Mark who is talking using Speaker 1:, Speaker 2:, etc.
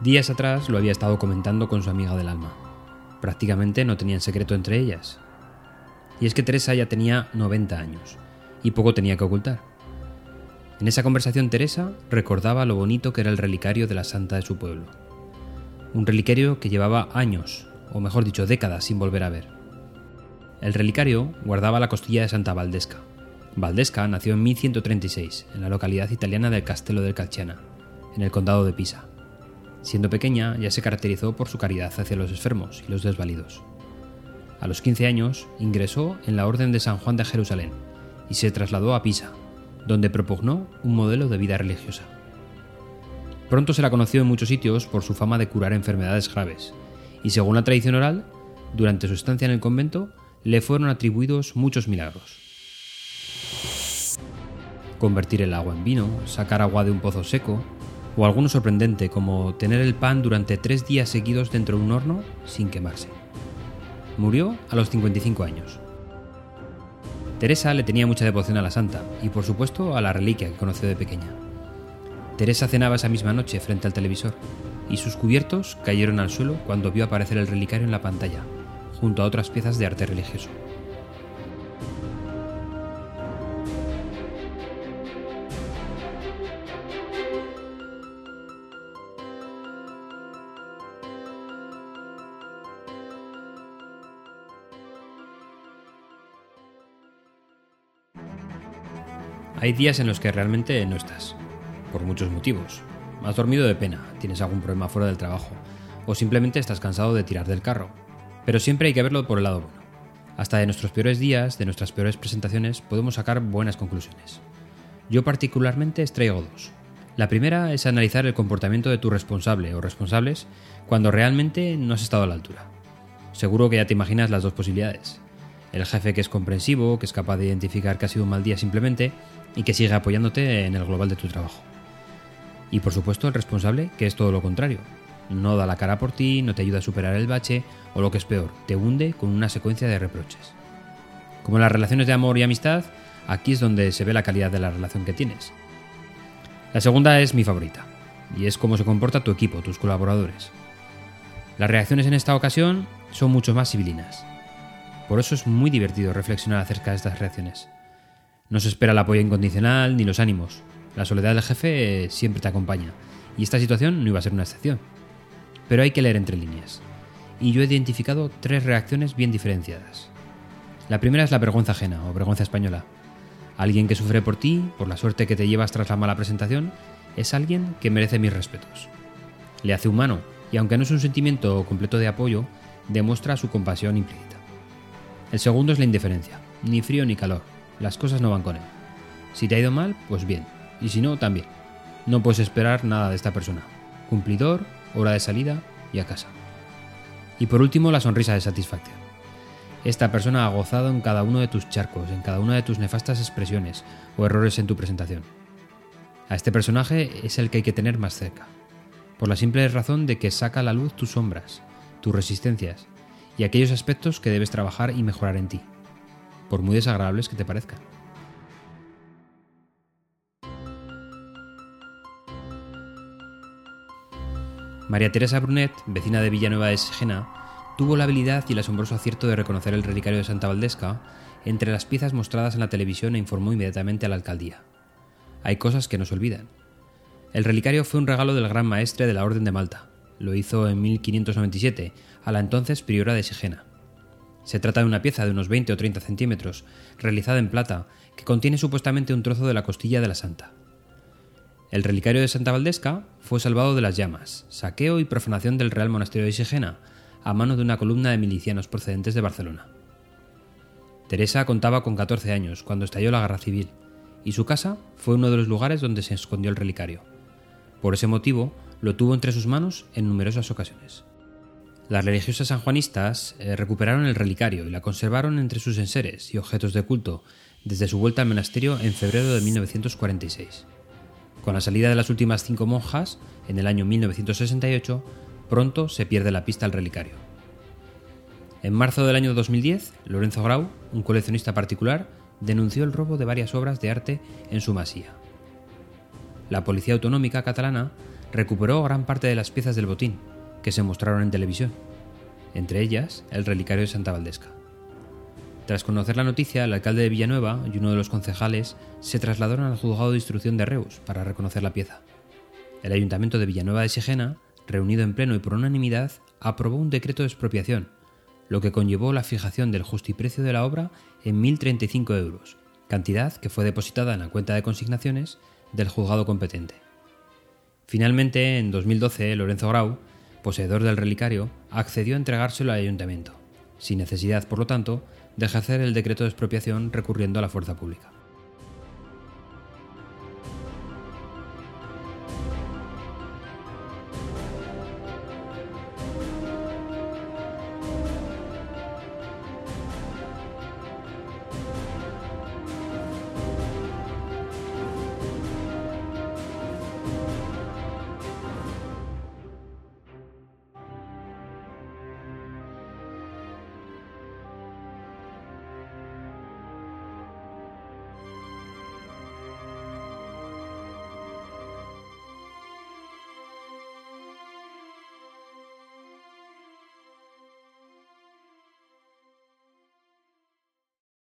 Speaker 1: Días atrás lo había estado comentando con su amiga del alma. Prácticamente no tenían secreto entre ellas. Y es que Teresa ya tenía 90 años y poco tenía que ocultar. En esa conversación Teresa recordaba lo bonito que era el relicario de la santa de su pueblo. Un relicario que llevaba años, o mejor dicho décadas, sin volver a ver. El relicario guardaba la costilla de Santa Valdesca. Valdesca nació en 1136, en la localidad italiana del Castello del Calciana, en el condado de Pisa. Siendo pequeña, ya se caracterizó por su caridad hacia los enfermos y los desvalidos. A los 15 años, ingresó en la Orden de San Juan de Jerusalén y se trasladó a Pisa, donde propugnó un modelo de vida religiosa. Pronto se la conoció en muchos sitios por su fama de curar enfermedades graves, y según la tradición oral, durante su estancia en el convento le fueron atribuidos muchos milagros. Convertir el agua en vino, sacar agua de un pozo seco, o alguno sorprendente como tener el pan durante tres días seguidos dentro de un horno sin quemarse. Murió a los 55 años. Teresa le tenía mucha devoción a la santa y por supuesto a la reliquia que conoció de pequeña. Teresa cenaba esa misma noche frente al televisor y sus cubiertos cayeron al suelo cuando vio aparecer el relicario en la pantalla, junto a otras piezas de arte religioso. Hay días en los que realmente no estás, por muchos motivos. Has dormido de pena, tienes algún problema fuera del trabajo, o simplemente estás cansado de tirar del carro. Pero siempre hay que verlo por el lado bueno. Hasta de nuestros peores días, de nuestras peores presentaciones, podemos sacar buenas conclusiones. Yo particularmente extraigo dos. La primera es analizar el comportamiento de tu responsable o responsables cuando realmente no has estado a la altura. Seguro que ya te imaginas las dos posibilidades. El jefe que es comprensivo, que es capaz de identificar que ha sido un mal día simplemente, y que sigue apoyándote en el global de tu trabajo. Y por supuesto el responsable, que es todo lo contrario. No da la cara por ti, no te ayuda a superar el bache o lo que es peor, te hunde con una secuencia de reproches. Como en las relaciones de amor y amistad, aquí es donde se ve la calidad de la relación que tienes. La segunda es mi favorita, y es cómo se comporta tu equipo, tus colaboradores. Las reacciones en esta ocasión son mucho más civilinas. Por eso es muy divertido reflexionar acerca de estas reacciones. No se espera el apoyo incondicional ni los ánimos. La soledad del jefe siempre te acompaña, y esta situación no iba a ser una excepción. Pero hay que leer entre líneas. Y yo he identificado tres reacciones bien diferenciadas. La primera es la vergüenza ajena o vergüenza española. Alguien que sufre por ti, por la suerte que te llevas tras la mala presentación, es alguien que merece mis respetos. Le hace humano, y aunque no es un sentimiento completo de apoyo, demuestra su compasión implícita. El segundo es la indiferencia, ni frío ni calor, las cosas no van con él. Si te ha ido mal, pues bien, y si no, también. No puedes esperar nada de esta persona. Cumplidor, hora de salida y a casa. Y por último, la sonrisa de satisfacción. Esta persona ha gozado en cada uno de tus charcos, en cada una de tus nefastas expresiones o errores en tu presentación. A este personaje es el que hay que tener más cerca, por la simple razón de que saca a la luz tus sombras, tus resistencias y aquellos aspectos que debes trabajar y mejorar en ti por muy desagradables que te parezcan. María Teresa Brunet, vecina de Villanueva de Segena, tuvo la habilidad y el asombroso acierto de reconocer el relicario de Santa Valdesca entre las piezas mostradas en la televisión e informó inmediatamente a la alcaldía. Hay cosas que no se olvidan. El relicario fue un regalo del gran maestre de la Orden de Malta. Lo hizo en 1597 a la entonces priora de Sigena. Se trata de una pieza de unos 20 o 30 centímetros, realizada en plata, que contiene supuestamente un trozo de la costilla de la santa. El relicario de Santa Valdesca fue salvado de las llamas, saqueo y profanación del Real Monasterio de Isigena, a mano de una columna de milicianos procedentes de Barcelona. Teresa contaba con 14 años cuando estalló la guerra civil, y su casa fue uno de los lugares donde se escondió el relicario. Por ese motivo, lo tuvo entre sus manos en numerosas ocasiones. Las religiosas sanjuanistas eh, recuperaron el relicario y la conservaron entre sus enseres y objetos de culto desde su vuelta al monasterio en febrero de 1946. Con la salida de las últimas cinco monjas, en el año 1968, pronto se pierde la pista al relicario. En marzo del año 2010, Lorenzo Grau, un coleccionista particular, denunció el robo de varias obras de arte en su masía. La Policía Autonómica catalana recuperó gran parte de las piezas del botín que se mostraron en televisión, entre ellas el relicario de Santa Valdesca. Tras conocer la noticia, el alcalde de Villanueva y uno de los concejales se trasladaron al juzgado de instrucción de Reus para reconocer la pieza. El ayuntamiento de Villanueva de Sigena, reunido en pleno y por unanimidad, aprobó un decreto de expropiación, lo que conllevó la fijación del justiprecio de la obra en 1.035 euros, cantidad que fue depositada en la cuenta de consignaciones del juzgado competente. Finalmente, en 2012, Lorenzo Grau, poseedor del relicario, accedió a entregárselo al ayuntamiento, sin necesidad, por lo tanto, de ejercer el decreto de expropiación recurriendo a la fuerza pública.